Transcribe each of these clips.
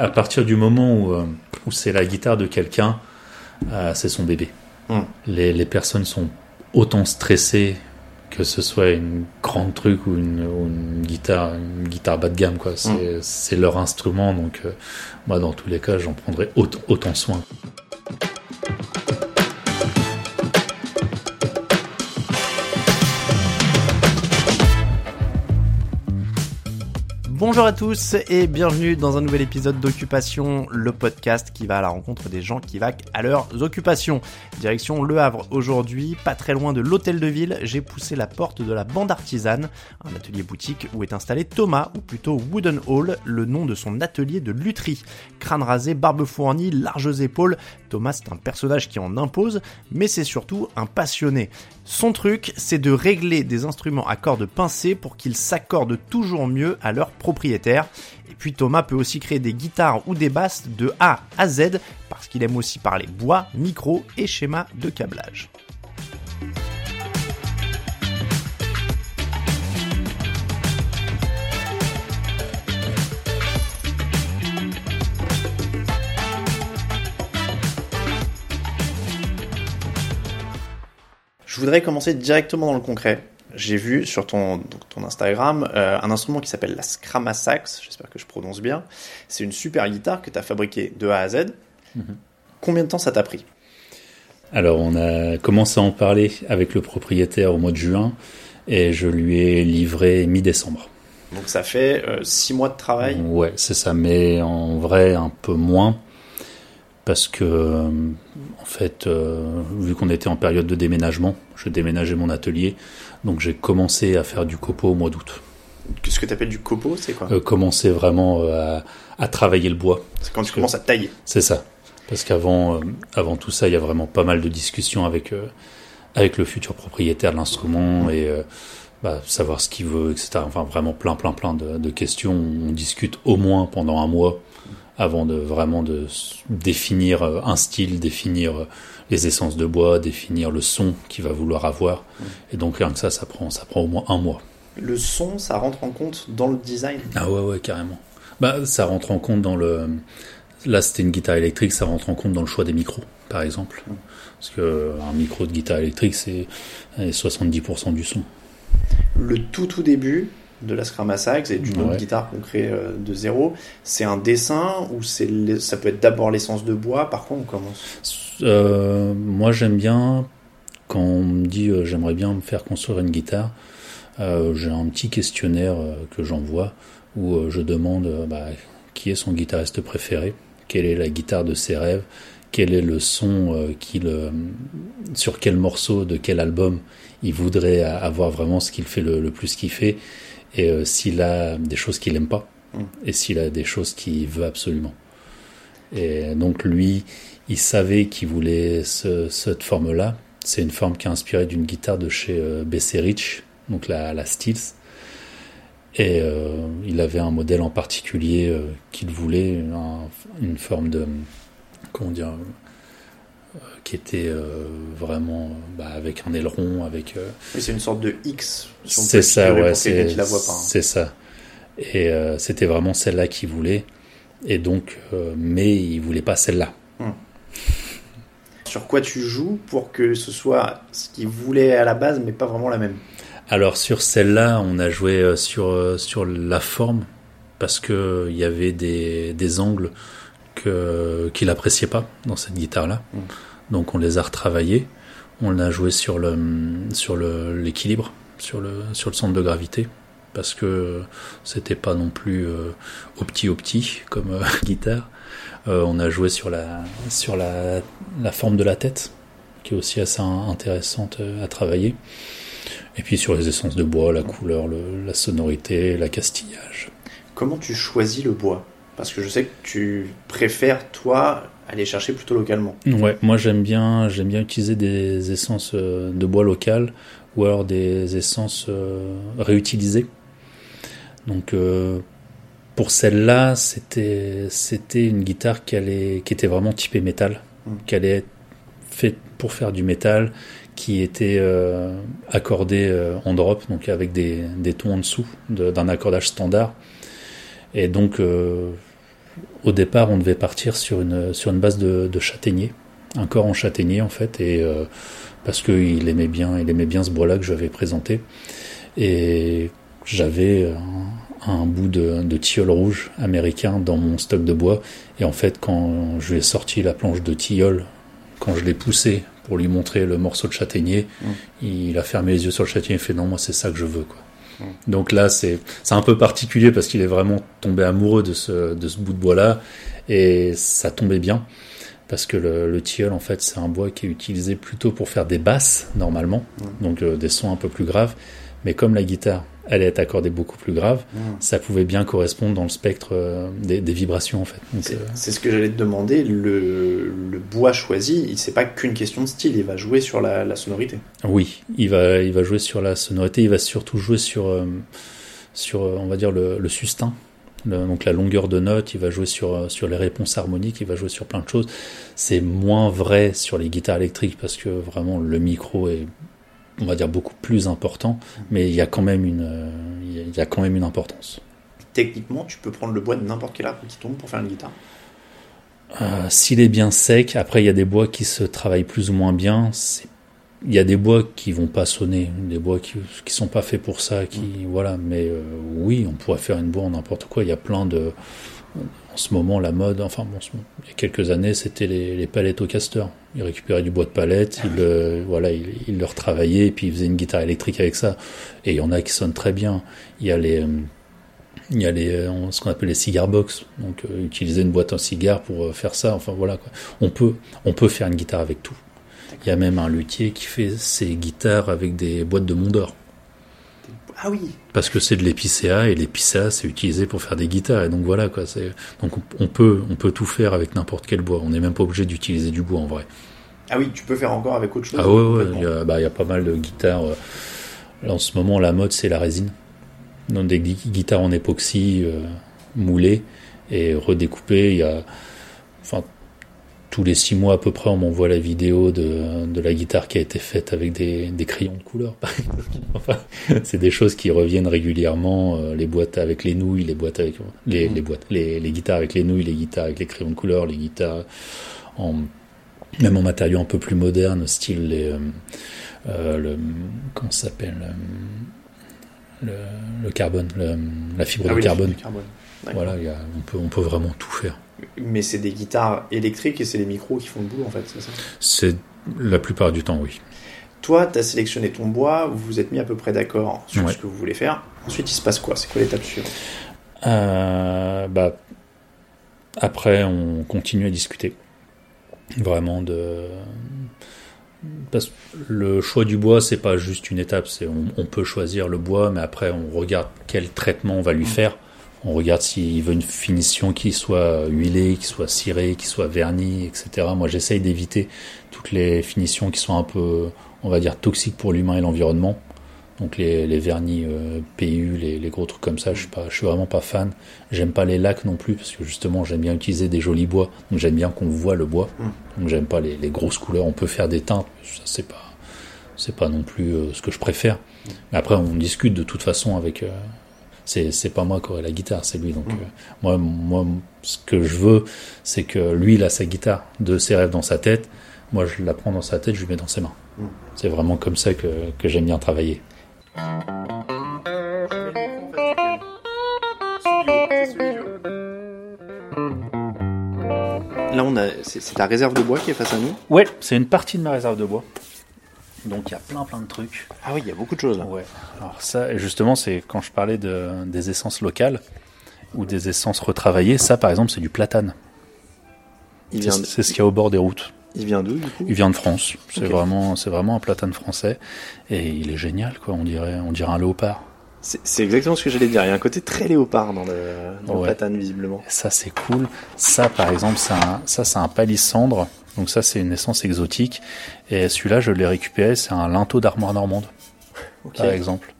À partir du moment où, euh, où c'est la guitare de quelqu'un, euh, c'est son bébé. Hmm. Les, les personnes sont autant stressées que ce soit une grande truc ou une, ou une guitare, une guitare bas de gamme, quoi. C'est c'est leur instrument, donc euh, moi, dans tous les cas, j'en prendrai autant, autant soin. Bonjour à tous et bienvenue dans un nouvel épisode d'Occupation, le podcast qui va à la rencontre des gens qui vaquent à leurs occupations. Direction Le Havre aujourd'hui, pas très loin de l'hôtel de ville, j'ai poussé la porte de la bande artisane, un atelier boutique où est installé Thomas, ou plutôt Wooden Hall, le nom de son atelier de lutherie. Crâne rasé, barbe fournie, larges épaules, Thomas c'est un personnage qui en impose, mais c'est surtout un passionné. Son truc, c'est de régler des instruments à cordes pincées pour qu'ils s'accordent toujours mieux à leur propriétaire. Et puis Thomas peut aussi créer des guitares ou des basses de A à Z parce qu'il aime aussi parler bois, micro et schéma de câblage. Je voudrais commencer directement dans le concret. J'ai vu sur ton, donc ton Instagram euh, un instrument qui s'appelle la Scramasax, j'espère que je prononce bien. C'est une super guitare que tu as fabriquée de A à Z. Combien de temps ça t'a pris? Alors, on a commencé à en parler avec le propriétaire au mois de juin et je lui ai livré mi-décembre. Donc ça fait 6 mois de travail? Ouais, c'est ça, mais en vrai, un peu moins. Parce que, euh, en fait, euh, vu qu'on était en période de déménagement, je déménageais mon atelier, donc j'ai commencé à faire du copeau au mois d'août. Qu'est-ce que tu appelles du copeau C'est quoi? Euh, commencer vraiment à, à travailler le bois. C'est quand tu commences à tailler. C'est ça. Parce qu'avant avant tout ça, il y a vraiment pas mal de discussions avec, avec le futur propriétaire de l'instrument et bah, savoir ce qu'il veut, etc. Enfin, vraiment plein, plein, plein de, de questions. On discute au moins pendant un mois avant de vraiment de définir euh, un style, définir euh, les essences de bois, définir le son qu'il va vouloir avoir. Et donc rien que ça, ça prend, ça prend au moins un mois. Le son, ça rentre en compte dans le design? Ah ouais, ouais, carrément. Bah, ça rentre en compte dans le. Là, c'était une guitare électrique, ça rentre en compte dans le choix des micros, par exemple. Parce que un micro de guitare électrique, c'est euh, 70% du son. Le tout tout début de la Scramasax et d'une autre Ouais. guitare qu'on crée euh, de zéro, c'est un dessin ou c'est ça peut être d'abord l'essence de bois? Par quoi on commence? Euh, moi, j'aime bien quand on me dit euh, j'aimerais bien me faire construire une guitare. euh, J'ai un petit questionnaire que j'envoie où je demande bah, qui est son guitariste préféré, quelle est la guitare de ses rêves, quel est le son qu'il, sur quel morceau de quel album il voudrait avoir vraiment ce qu'il fait le, le plus kiffer et euh, s'il a des choses qu'il aime pas Mm. et s'il a des choses qu'il veut absolument. Et donc lui, il savait qu'il voulait ce- cette forme-là. C'est une forme qui est inspirée d'une guitare de chez euh, BC Rich, donc la, la Steels. Et euh, il avait un modèle en particulier euh, qu'il voulait, un- une forme de, comment dire, qui était euh, vraiment euh, bah, avec un aileron, avec euh, c'est une sorte de X. si c'est ça, ouais, c'est hein. c'est ça. Et euh, c'était vraiment celle-là qu'il voulait. Et donc, euh, mais il voulait pas celle-là. Sur quoi tu joues pour que ce soit ce qu'il voulait à la base, mais pas vraiment la même? Alors sur celle-là, on a joué euh, sur euh, sur la forme parce que euh, il y avait des des angles qu'il appréciait pas dans cette guitare-là. Mm. Donc on les a retravaillés. On a joué sur le sur le l'équilibre, sur le sur le centre de gravité parce que c'était pas non plus euh, au petit au petit comme euh, guitare. Euh, on a joué sur la sur la la forme de la tête qui est aussi assez in- intéressante euh, à travailler. Et puis sur les essences de bois, la couleur, le- la sonorité, l'accastillage. Comment tu choisis le bois? Parce que je sais que tu préfères, toi, aller chercher plutôt localement. Ouais, moi j'aime bien, j'aime bien utiliser des essences euh, de bois locales ou alors des essences euh, réutilisées. Donc euh, pour celle-là, c'était c'était une guitare qui allait, qui était vraiment typée métal, Mm. qui allait être faite pour faire du métal, qui était euh, accordée euh, en drop, donc avec des, des tons en dessous de- d'un accordage standard. Et donc au départ, on devait partir sur une, sur une base de, de châtaignier, un corps en châtaignier en fait, et euh, parce qu'il aimait bien, il aimait bien ce bois-là que je lui avais présenté. Et j'avais un, un, bout de, de tilleul rouge américain dans mon stock de bois. Et en fait, quand je lui ai sorti la planche de tilleul, quand je l'ai poussé pour lui montrer le morceau de châtaignier, mmh. il a fermé les yeux sur le châtaignier et fait non, moi c'est ça que je veux. Quoi. Donc là, c'est un peu particulier parce qu'il est vraiment tombé amoureux de ce, de ce bout de bois-là. Et ça tombait bien parce que le, le tilleul, en fait, c'est un bois qui est utilisé plutôt pour faire des basses normalement, donc euh, des sons un peu plus graves. Mais comme la guitare, elle est accordée beaucoup plus grave, mmh. ça pouvait bien correspondre dans le spectre euh, des, des, vibrations en fait. C'est euh... ce que j'allais te demander. Le, le bois choisi, c'est pas qu'une question de style, il va jouer sur la, la, sonorité. Oui, il va, il va jouer sur la sonorité. Il va surtout jouer sur, euh, sur, on va dire le, le sustain. Le, donc la longueur de note, il va jouer sur, sur les réponses harmoniques, il va jouer sur plein de choses. C'est moins vrai sur les guitares électriques parce que vraiment le micro est on va dire beaucoup plus important, mais il y a quand même une, il y a quand même une importance. Techniquement, tu peux prendre le bois de n'importe quel arbre qui tombe pour faire une guitare. Euh, S'il est bien sec, après il y a des bois qui se travaillent plus ou moins bien. Il y a des bois qui vont pas sonner, des bois qui qui sont pas faits pour ça, qui mmh. voilà. Mais euh, oui, on pourrait faire une bois en n'importe quoi. Il y a plein de en ce moment, la mode, enfin bon, il y a quelques années, c'était les, les palettes au caster. Ils récupéraient du bois de palette, ils le, voilà, ils, ils le retravaillaient, et puis ils faisaient une guitare électrique avec ça. Et il y en a qui sonnent très bien. Il y a les, il y a les, ce qu'on appelle les cigar box. Donc, euh, utiliser une boîte en cigare pour euh, faire ça. Enfin voilà, quoi. On peut, on peut faire une guitare avec tout. Il y a même un luthier qui fait ses guitares avec des boîtes de Mondor. Ah oui. Parce que c'est de l'épicéa et l'épicéa c'est utilisé pour faire des guitares et donc voilà quoi. C'est donc on peut on peut tout faire avec n'importe quel bois. On n'est même pas obligé d'utiliser du bois en vrai. Ah oui, tu peux faire encore avec autre chose. Ah ouais ouais. Il y a, bah, il y a pas mal de guitares. Là, en ce moment la mode c'est la résine. Donc des guitares en époxy euh, moulées et redécoupées. Il y a enfin tous les six mois à peu près, on m'envoie la vidéo de, de, la guitare qui a été faite avec des, des crayons de couleur. enfin, c'est des choses qui reviennent régulièrement. Euh, les boîtes avec les nouilles, les boîtes avec les, mmh. les boîtes, les, les, guitares avec les nouilles, les guitares avec les crayons de couleur, les guitares en même en matériaux un peu plus modernes, style les euh, euh, le comment ça s'appelle le, le, carbone, le, la fibre ah de oui, carbone. carbone. Voilà, y a, on peut on peut vraiment tout faire. Mais c'est des guitares électriques et c'est les micros qui font le boulot en fait, c'est ça C'est la plupart du temps, oui. Toi, tu as sélectionné ton bois, vous vous êtes mis à peu près d'accord sur ouais. ce que vous voulez faire. Ensuite, il se passe quoi? C'est quoi l'étape suivante? Euh, bah, Après, on continue à discuter. Vraiment de. Parce que le choix du bois, c'est pas juste une étape. C'est on, on, peut choisir le bois, mais après, on regarde quel traitement on va lui faire. On regarde s'il veut une finition qui soit huilée, qui soit cirée, qui soit vernie, etc. Moi, j'essaye d'éviter toutes les finitions qui sont un peu, on va dire, toxiques pour l'humain et l'environnement. Donc les, les vernis euh, PU, les, les, gros trucs comme ça, je suis pas, je suis vraiment pas fan. J'aime pas les lacs non plus parce que justement j'aime bien utiliser des jolis bois. Donc j'aime bien qu'on voit le bois. Donc j'aime pas les, les, grosses couleurs. On peut faire des teintes, ça c'est pas, c'est pas non plus euh, ce que je préfère. Mais après on discute de toute façon avec. Euh, c'est c'est pas moi qui aurai la guitare, c'est lui. Donc mmh. euh, moi moi ce que je veux, c'est que lui il a sa guitare de ses rêves dans sa tête. Moi je la prends dans sa tête, je lui mets dans ses mains. Mmh. C'est vraiment comme ça que que j'aime bien travailler. Là, on a, c'est ta réserve de bois qui est face à nous? Ouais, c'est une partie de ma réserve de bois. Donc il y a plein plein de trucs. Ah oui, il y a beaucoup de choses. Là. Ouais. Alors ça, justement, c'est quand je parlais de, des essences locales ou des essences retravaillées. Ça, par exemple, c'est du platane. C'est de... ce qu'il y a au bord des routes. Il vient d'où du coup? Il vient de France. C'est okay. vraiment, c'est vraiment un platane français et il est génial quoi. On dirait, on dirait un léopard. C'est exactement ce que j'allais dire. Il y a un côté très léopard dans le, dans ouais. le platane visiblement. Ça c'est cool. Ça par exemple, un, ça c'est un palissandre. Donc ça c'est une essence exotique. Et celui-là je l'ai récupéré. C'est un linteau d'armoire normande okay. par exemple.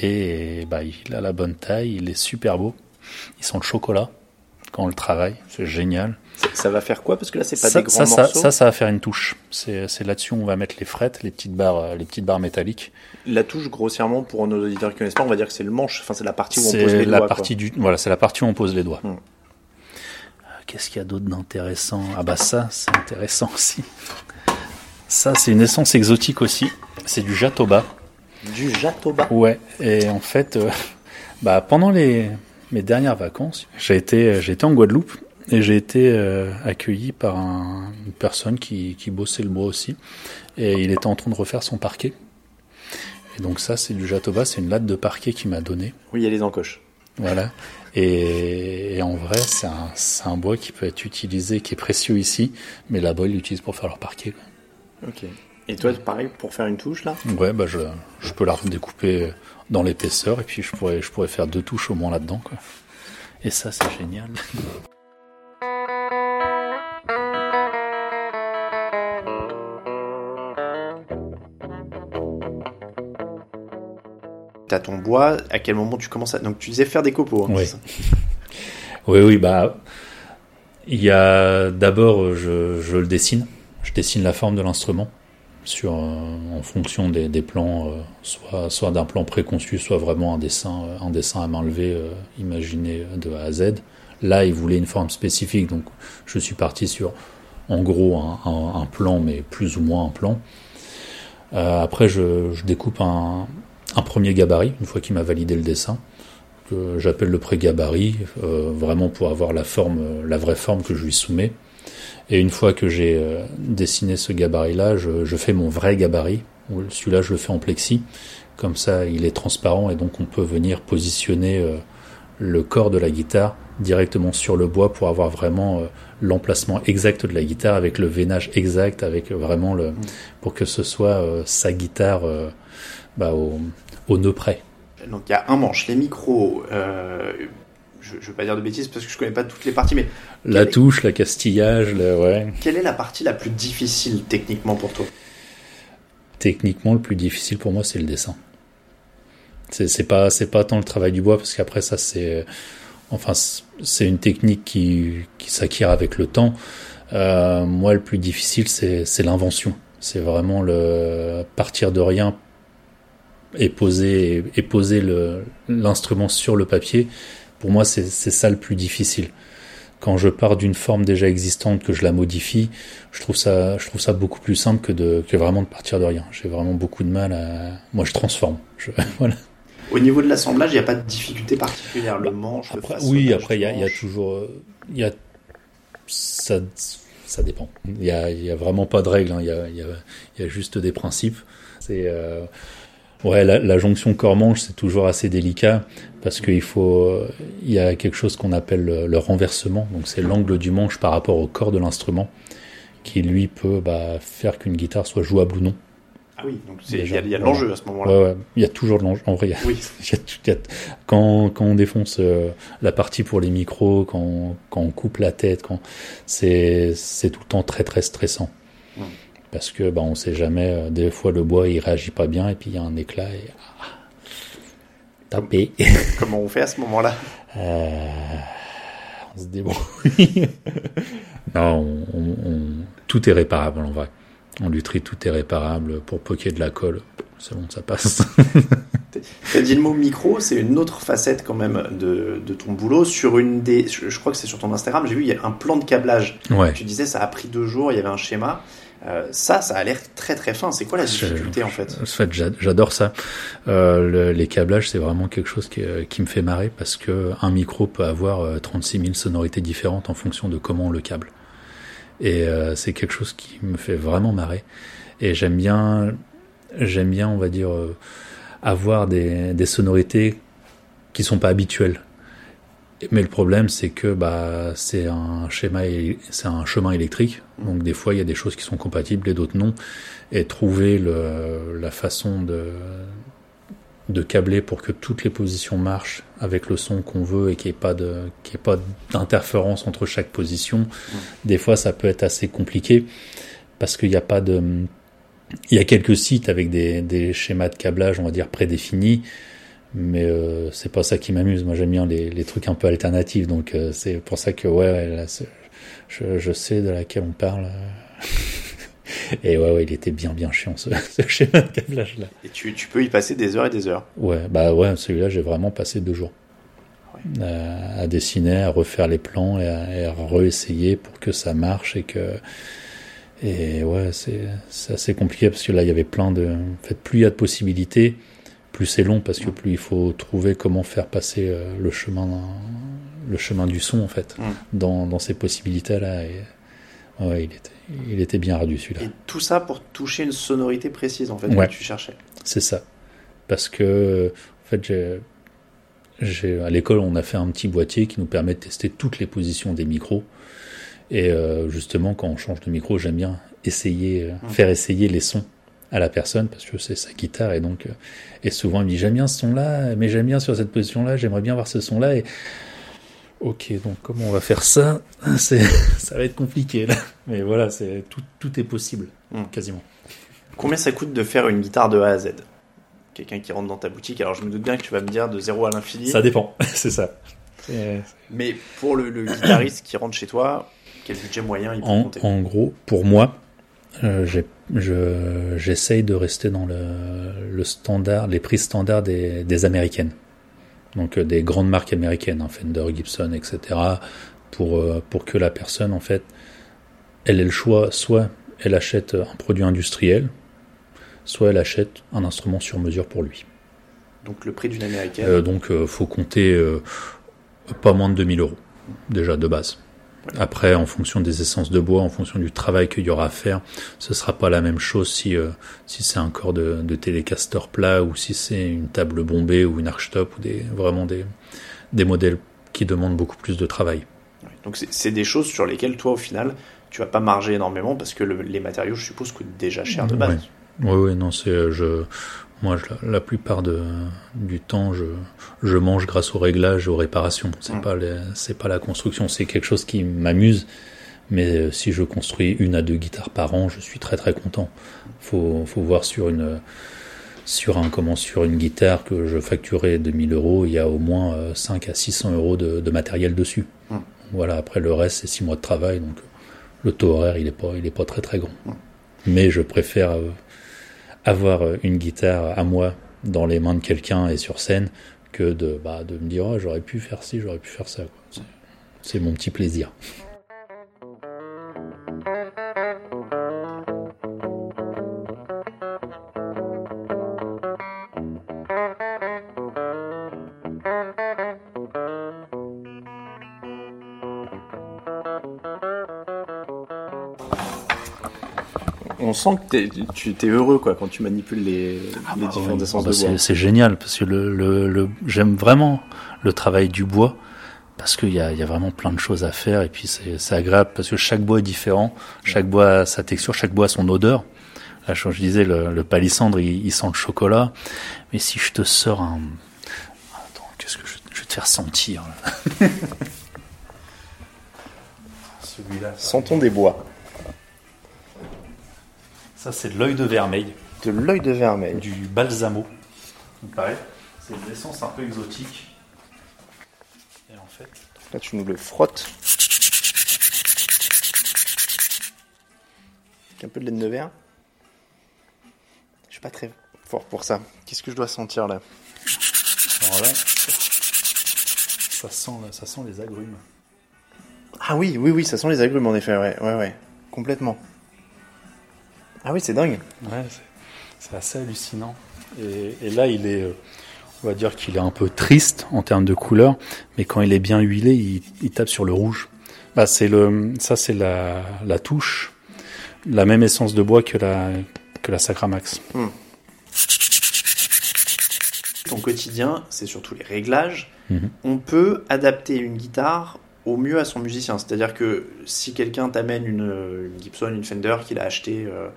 Et bah il a la bonne taille. Il est super beau. Ils sont de chocolat quand on le travaille. C'est génial. Ça va faire quoi? Parce que là, c'est pas ça, des grands ça, morceaux. Ça, ça, ça va faire une touche. C'est là-dessus on va mettre les frettes, les petites barres, les petites barres métalliques. La touche, grossièrement, pour nos auditeurs qui connaissent pas, on va dire que c'est le manche. Enfin, c'est la partie où on pose les la doigts. Partie du, voilà, c'est la partie où on pose les doigts. Hmm. Qu'est-ce qu'il y a d'autre d'intéressant? Ah bah ça, c'est intéressant aussi. Ça, c'est une essence exotique aussi. C'est du Jatoba. Du Jatoba Ouais, et en fait, euh, bah, pendant les, mes dernières vacances, j'ai été, j'ai été en Guadeloupe et j'ai été euh, accueilli par un- une personne qui, qui bossait le bois aussi. Et il était en train de refaire son parquet. Et donc ça, c'est du Jatoba, c'est une latte de parquet qu'il m'a donné. Oui, il y a les encoches. Voilà. Et, et en vrai, c'est un, c'est un bois qui peut être utilisé, qui est précieux ici, mais là-bas, ils l'utilisent pour faire leur parquet. quoi. Ok. Et toi, pareil, pour faire une touche là? Ouais, bah je, je peux la redécouper dans l'épaisseur et puis je pourrais, je pourrais faire deux touches au moins là-dedans. Et ça, c'est génial. T'as ton bois, à quel moment tu commences à. Donc tu disais faire des copeaux. hein, Oui. ça Oui, oui, bah, il y a d'abord, je, je le dessine. Je dessine la forme de l'instrument sur, euh, en fonction des, des plans, euh, soit, soit d'un plan préconçu, soit vraiment un dessin, euh, un dessin à main levée, euh, imaginé de A à Z. Là, il voulait une forme spécifique, donc je suis parti sur, en gros, un, un- un plan, mais plus ou moins un plan. Après, je, je découpe un, un premier gabarit, une fois qu'il m'a validé le dessin que j'appelle le pré-gabarit, euh, vraiment pour avoir la forme, la vraie forme que je lui soumets. Et une fois que j'ai euh, dessiné ce gabarit-là, je, je fais mon vrai gabarit. Celui-là, je le fais en plexi. Comme ça, il est transparent et donc on peut venir positionner euh, le corps de la guitare directement sur le bois pour avoir vraiment l'emplacement exact de la guitare avec le veinage exact, avec vraiment le, pour que ce soit sa guitare bah, au, au nœud près. Donc il y a un manche, les micros. euh, je, je veux pas dire de bêtises parce que je connais pas toutes les parties, mais La touche, la castillage, le, ouais. quelle est la partie la plus difficile techniquement pour toi? Techniquement, le plus difficile pour moi, c'est le dessin. C'est pas c'est pas tant le travail du bois parce qu'après ça c'est enfin c'est- une technique qui qui s'acquiert avec le temps. Euh, moi, le plus difficile c'est c'est l'invention. C'est vraiment le partir de rien et poser et poser le l'instrument sur le papier. Pour moi, c'est c'est ça le plus difficile. Quand je pars d'une forme déjà existante que je la modifie, je trouve ça, je trouve ça beaucoup plus simple que de, que vraiment de partir de rien. J'ai vraiment beaucoup de mal à, moi je transforme. Je, voilà. Au niveau de l'assemblage, il n'y a pas de difficulté particulière. Le manche, le Après, façonnage oui, après il y a, il y a toujours, il y a, ça, ça dépend. Il y a, il y a vraiment pas de règles. hein. Il y a, il y a, il y a juste des principes. C'est, euh, ouais, la, la jonction corps-manche c'est toujours assez délicat parce qu'il faut, il y a quelque chose qu'on appelle le, le renversement. Donc c'est l'angle du manche par rapport au corps de l'instrument qui lui peut bah, faire qu'une guitare soit jouable ou non. Ah oui, donc il y a, il y a de l'enjeu à ce moment-là. Ouais, ouais. Il y a toujours de l'enjeu. En vrai, Oui. il y a tout- il y a- quand, quand on défonce euh, la partie pour les micros, quand, quand on coupe la tête, quand c'est c'est tout le temps très très stressant. Parce que bah, on sait jamais, euh, des fois le bois il réagit pas bien et puis il y a un éclat et ah, tapé. Comment on fait à ce moment-là? Euh, on se débrouille. non, on, on- on- tout est réparable en vrai. En lutherie, tout est réparable. Pour poquer de la colle, c'est bon, ça passe. T'as dit le mot micro, c'est une autre facette quand même de, de ton boulot. Sur une des, je, je crois que c'est sur ton Instagram, j'ai vu il y a un plan de câblage. ouais. Tu disais ça a pris deux jours, il y avait un schéma. Euh, ça, ça a l'air très très fin. C'est quoi la Je- difficulté en fait En fait, j'a- j'adore ça. Euh, le- les câblages, c'est vraiment quelque chose qui, euh, qui me fait marrer parce que un micro peut avoir euh, 36 000 sonorités différentes en fonction de comment on le câble. Et euh, c'est quelque chose qui me fait vraiment marrer. Et j'aime bien, j'aime bien, on va dire, avoir des, des sonorités qui sont pas habituelles. Mais le problème, c'est que bah c'est un schéma, c'est un chemin électrique. Donc des fois, il y a des choses qui sont compatibles et d'autres non. Et trouver le, la façon de de câbler pour que toutes les positions marchent avec le son qu'on veut et qu'il n'y ait pas de qu'il y ait pas d'interférence entre chaque position. Des fois, ça peut être assez compliqué parce qu'il n'y a pas de il y a quelques sites avec des, des schémas de câblage, on va dire prédéfinis, mais euh, c'est pas ça qui m'amuse. Moi, j'aime bien les, les trucs un peu alternatifs, donc euh, c'est pour ça que ouais, ouais là, je, je sais de laquelle on parle. Et ouais, ouais, il était bien, bien chiant ce, ce schéma de câblage là. Et tu, tu peux y passer des heures et des heures. Ouais, bah ouais, celui-là, j'ai vraiment passé deux jours. Ouais, à, dessiner, à refaire les plans et à, et à réessayer pour que ça marche et que et ouais, c'est assez compliqué parce que là, il y avait plein de. En fait, plus il y a de possibilités, plus c'est long parce que plus il faut trouver comment faire passer euh, le chemin, le chemin du son en fait, mm. dans, dans ces possibilités-là. Et ouais, il était, il était bien ardu celui-là. Et tout ça pour toucher une sonorité précise en fait que tu cherchais. C'est ça. Parce que en fait, j'ai, à l'école, on a fait un petit boîtier qui nous permet de tester toutes les positions des micros. Et euh, justement, quand on change de micro, j'aime bien essayer, euh, faire essayer les sons à la personne parce que c'est sa guitare et donc euh, et souvent il me dit j'aime bien ce son là mais j'aime bien sur cette position là j'aimerais bien voir ce son là et ok donc comment on va faire ça? C'est ça va être compliqué là. Mais voilà c'est tout, tout est possible hmm. quasiment. Combien ça coûte de faire une guitare de A à Z? Quelqu'un qui rentre dans ta boutique alors je me doute bien que tu vas me dire de zéro à l'infini. Ça dépend c'est ça. Mais pour le, le guitariste qui rentre chez toi quel budget moyen il peut en, compter? En gros, pour moi, euh, j'essaye de rester dans le, le, standard, les prix standards des, des américaines. Donc euh, des grandes marques américaines, hein, Fender, Gibson, etc. Pour, euh, pour que la personne, en fait, elle ait le choix, soit elle achète un produit industriel, soit elle achète un instrument sur mesure pour lui. Donc le prix d'une américaine euh, Donc faut compter pas moins de 2000 euros, déjà de base. Après, en fonction des essences de bois, en fonction du travail qu'il y aura à faire, ce sera pas la même chose si euh, si c'est un corps de, de télécaster plat ou si c'est une table bombée ou une archtop ou des vraiment des des modèles qui demandent beaucoup plus de travail. Donc c'est des choses sur lesquelles toi au final tu vas pas marger énormément parce que les matériaux je suppose coûtent déjà cher de base. Oui, oui, non, c'est euh, je moi, la, plupart de, du temps, je, je mange grâce au réglage, aux réparations. C'est mmh. pas c'est pas la construction, c'est quelque chose qui m'amuse. Mais euh, si je construis une à deux guitares par an, je suis très très content. Faut, faut voir sur une, sur un, comment, sur une guitare que je facturais 2000 euros, il y a au moins 5 euh, à 600 euros de, de matériel dessus. Mmh. Voilà. Après, le reste, c'est 6 mois de travail, donc le taux horaire, il est pas, il est pas très très grand. Mmh. Mais je préfère euh, avoir euh, une guitare à moi dans les mains de quelqu'un et sur scène que de, bah, de me dire oh, j'aurais pu faire ci, j'aurais pu faire ça. C'est mon petit plaisir. Sent que tu es heureux quoi quand tu manipules les, ah bah différentes essences de bois. C'est génial parce que le, j'aime vraiment le travail du bois parce qu'il y a, y a vraiment plein de choses à faire et puis c'est agréable parce que chaque bois est différent, chaque bois a sa texture, chaque bois a son odeur. Là, je disais, le, palissandre, il, sent le chocolat. Mais si je te sors un... Attends, qu'est-ce que je, je, vais te faire sentir Celui-là. Sentons des bois. Ça, c'est de l'œil de vermeil. De l'œil de vermeil. Du balsamo. Pareil. C'est une essence un peu exotique. Et en fait. Là, tu nous le frottes. un peu de laine de verre. Je suis pas très fort pour ça. Qu'est-ce que je dois sentir là? Alors là, ça sent, ça sent les agrumes. Ah oui, oui, oui, ça sent les agrumes en effet, ouais, ouais, ouais, complètement. Ah oui, c'est dingue. Ouais, c'est assez hallucinant. Et, là, il est, euh, on va dire qu'il est un peu triste en termes de couleur, mais quand il est bien huilé, il, tape sur le rouge. Bah, c'est le, ça, c'est la, la, touche, la même essence de bois que la, que la Sacramax. Hmm. Ton quotidien, c'est surtout les réglages. Mhm. On peut adapter une guitare au mieux à son musicien. C'est-à-dire que si quelqu'un t'amène une, Gibson, une Fender qu'il a acheté euh,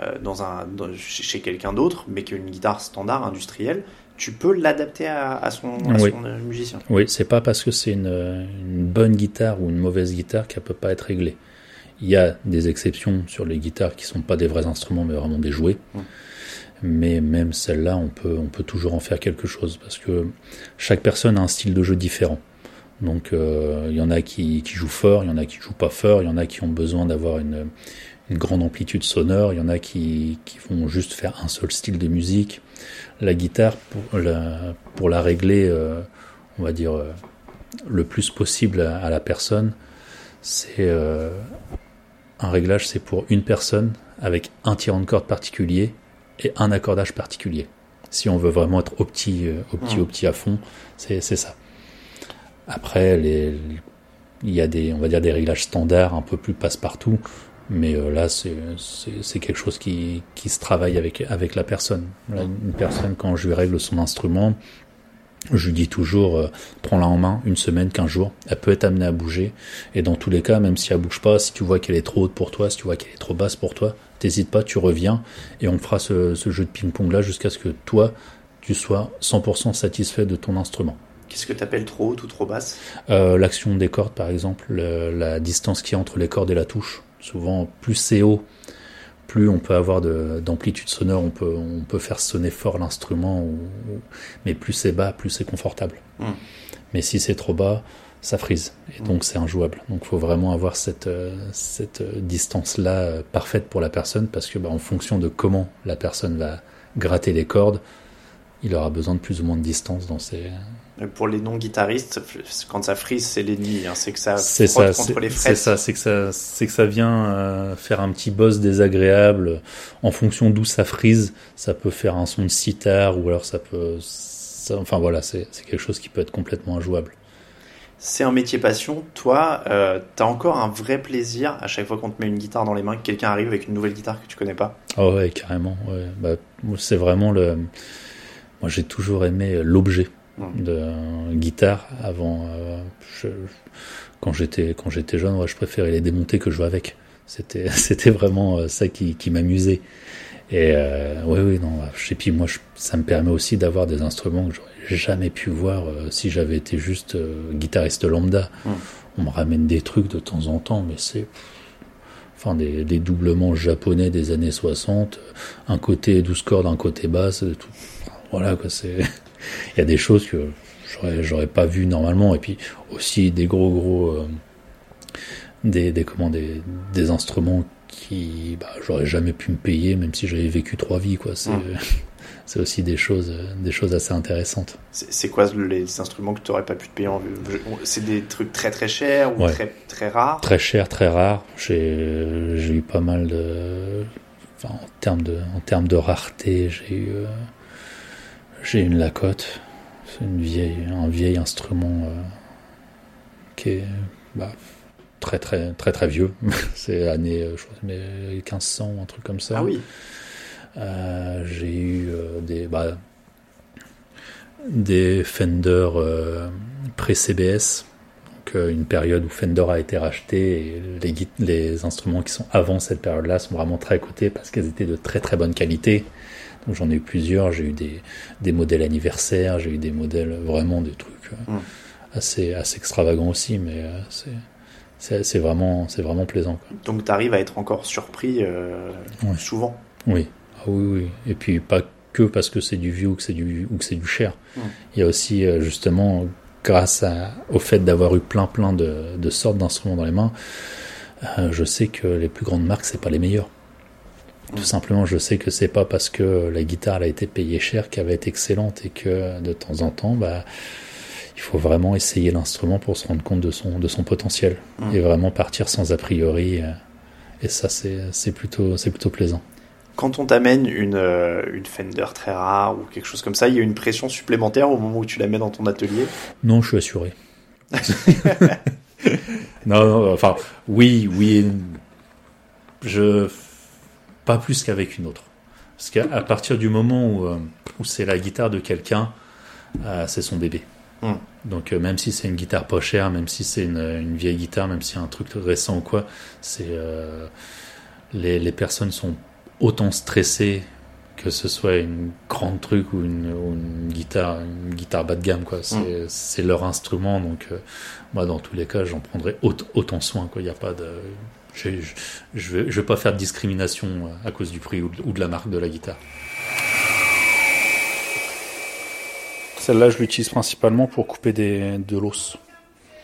euh, dans un, chez quelqu'un d'autre, mais qui a une guitare standard industrielle, tu peux l'adapter à, son, euh, musicien. Oui, c'est pas parce que c'est une, bonne guitare ou une mauvaise guitare qu'elle peut pas être réglée. Il y a des exceptions sur les guitares qui sont pas des vrais instruments, mais vraiment des jouets. Mais même celle-là, on peut, on peut toujours en faire quelque chose parce que chaque personne a un style de jeu différent. Donc euh, il y en a qui, qui, jouent fort, il y en a qui jouent pas fort, il y en a qui ont besoin d'avoir une, une, grande amplitude sonore, il y en a qui, qui, vont juste faire un seul style de musique. La guitare, pour la, pour la régler, euh, on va dire, euh, le plus possible à, la personne, c'est un réglage, c'est pour une personne avec un tirant de corde particulier et un accordage particulier. Si on veut vraiment être au petit, au petit, au petit à fond, c'est ça. Après, il y a des, on va dire des réglages standards un peu plus passe-partout, mais euh, là, c'est quelque chose qui, qui se travaille avec, avec la personne. une personne, quand je lui règle son instrument, je lui dis toujours, euh, prends-la en main une semaine, quinze jours. Elle peut être amenée à bouger. Et dans tous les cas, même si elle bouge pas, si tu vois qu'elle est trop haute pour toi, si tu vois qu'elle est trop basse pour toi, t'hésites pas, tu reviens et on fera ce, ce jeu de ping-pong là jusqu'à ce que toi, tu sois 100% satisfait de ton instrument. Qu'est-ce que tu appelles trop haute ou trop basse? Euh, L'action des cordes, par exemple, la distance qu'il y a entre les cordes et la touche. Souvent, plus c'est haut, plus on peut avoir d'amplitude sonore, on peut, on peut faire sonner fort l'instrument, mais plus c'est bas, plus c'est confortable. Hmm. Mais si c'est trop bas, ça frise, et donc hmm. c'est injouable. Donc il faut vraiment avoir cette, cette distance-là euh, parfaite pour la personne, parce que bah, en fonction de comment la personne va gratter les cordes, il aura besoin de plus ou moins de distance dans ses, pour les non-guitaristes, quand ça frise, c'est l'ennemi. Hein. C'est que ça frotte contre les C'est ça, c'est que ça, c'est que ça vient euh, faire un petit boss désagréable. En fonction d'où ça frise, ça peut faire un son de sitar ou alors ça peut, enfin voilà, c'est quelque chose qui peut être complètement injouable. C'est un métier passion. Toi, euh, t'as encore un vrai plaisir à chaque fois qu'on te met une guitare dans les mains, que quelqu'un arrive avec une nouvelle guitare que tu connais pas? Oh ouais, carrément. Ouais. Bah, c'est vraiment le. Moi, j'ai toujours aimé l'objet de guitare avant. Euh, quand j'étais quand j'étais jeune, ouais, je préférais les démonter que jouer avec. C'était c'était vraiment euh, ça qui, qui m'amusait. Et euh, oui oui non. Et puis moi, ça me permet aussi d'avoir des instruments que j'aurais jamais pu voir si j'avais été juste guitariste lambda. On me ramène des trucs de temps en temps, mais c'est enfin des, des, doublements japonais des années 60, un côté 12 cordes, un côté basse, tout. Voilà quoi, c'est il y a des choses que j'aurais, j'aurais pas vu normalement. Et puis aussi des gros, gros, euh, des, des, comment, des, des instruments qui, bah, j'aurais jamais pu me payer, même si j'avais vécu trois vies, quoi. C'est, c'est aussi des choses, des choses assez intéressantes. C'est, quoi les instruments que tu n'aurais pas pu te payer en C'est des trucs très très chers ou très, très rares? Très chers, très rares. J'ai, j'ai eu pas mal de. Enfin, en termes de, en termes de rareté, j'ai eu. J'ai une Lacotte, c'est une vieille, un vieil instrument euh, qui est bah, très très très très vieux. c'est année euh, je crois, 1500 un truc comme ça. Ah oui. Euh, j'ai eu des bah, des Fender pré-CBS, donc une période où Fender a été racheté et les, les instruments qui sont avant cette période-là sont vraiment très cotés parce qu'ils étaient de très très bonne qualité. J'en ai eu plusieurs, j'ai eu des, des modèles anniversaires, j'ai eu des modèles vraiment des trucs euh, hum. assez, assez extravagants aussi, mais euh, c'est c'est vraiment, c'est vraiment plaisant. Donc tu arrives à être encore surpris euh, souvent? Oui. Ah, oui, oui. Et puis pas que parce que c'est du vieux ou que c'est du, ou que c'est du cher. Hum. Il y a aussi justement, grâce à, au fait d'avoir eu plein plein de, de sortes d'instruments dans les mains, je sais que les plus grandes marques, c'est pas les meilleures. Tout simplement, je sais que c'est pas parce que la guitare a été payée cher qu'elle va être excellente et que de temps en temps, bah, il faut vraiment essayer l'instrument pour se rendre compte de son, de son potentiel mmh. et vraiment partir sans a priori. Euh, et ça, c'est plutôt, plutôt plaisant. Quand on t'amène une, euh, une Fender très rare ou quelque chose comme ça, il y a une pression supplémentaire au moment où tu la mets dans ton atelier? Non, je suis assuré. non, non, enfin, oui, oui. Je pas plus qu'avec une autre. Parce qu'à partir du moment où, euh, où c'est la guitare de quelqu'un, euh, c'est son bébé. Hmm. Donc euh, même si c'est une guitare pas chère, même si c'est une, une, vieille guitare, même si c'est un truc récent ou quoi, c'est les, les, personnes sont autant stressées que ce soit une grande truc ou une, une guitare une guitare bas de gamme quoi c'est hmm. leur instrument donc moi dans tous les cas j'en prendrai autant soin quoi il n'y a pas de je ne vais, pas faire de discrimination euh, à cause du prix ou de, la marque de la guitare. Celle-là, je l'utilise principalement pour couper des, de l'os.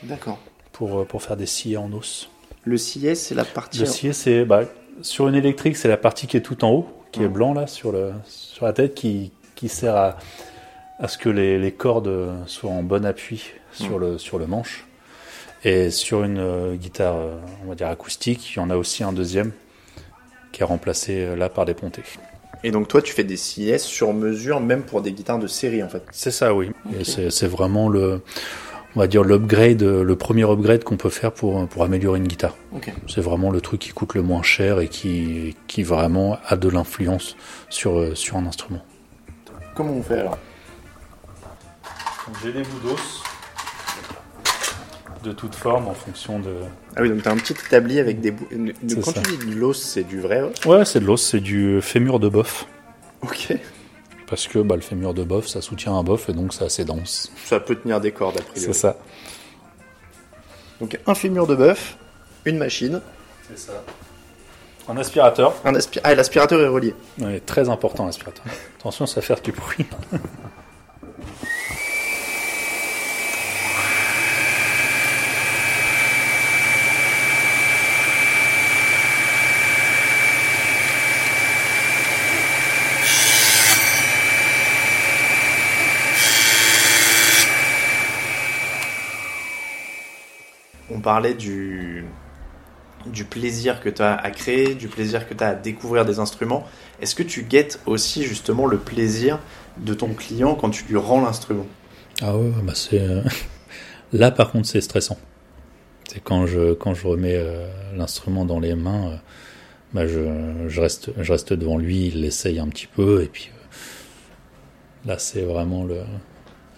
D'accord. Pour, euh, pour faire des sciés en os. Le scié, c'est la partie. Le scié, c'est. Bah, sur une électrique, c'est la partie qui est tout en haut, qui est blanc là sur, le, sur la tête, qui, qui sert à, à ce que les, les cordes soient en bon appui sur, le, sur le manche. Et sur une euh, guitare, euh, on va dire acoustique, il y en a aussi un deuxième qui est remplacé euh, là par des pontées. Et donc toi, tu fais des CS sur mesure, même pour des guitares de série en fait. C'est ça, oui. Et c'est vraiment le, on va dire l'upgrade, le premier upgrade qu'on peut faire pour pour améliorer une guitare. Ok. C'est vraiment le truc qui coûte le moins cher et qui qui vraiment a de l'influence sur sur un instrument. Comment on fait alors? J'ai des bouts d'os de toute forme en fonction de. Ah oui, donc t'as un petit établi avec des C'est Quand ça. tu dis de l'os, c'est du vrai os Ouais, c'est de l'os, c'est du fémur de bœuf. Ok. Parce que bah, le fémur de bœuf, ça soutient un bœuf et donc c'est assez dense. Ça peut tenir des cordes a priori. C'est ça. Donc un fémur de bœuf, une machine, C'est ça. Un aspirateur. un aspi- Ah, l'aspirateur est relié. Ouais, très important l'aspirateur. Attention, ça va faire du bruit. parlait du, du plaisir que tu as à créer, du plaisir que tu as à découvrir des instruments. Est-ce que tu guettes aussi justement le plaisir de ton client quand tu lui rends l'instrument? Ah ouais, bah c'est. euh, Là, par contre, c'est stressant. C'est quand je quand je remets euh, l'instrument dans les mains, euh, bah je, je reste je reste devant lui, il l'essaye un petit peu et puis là, c'est vraiment le.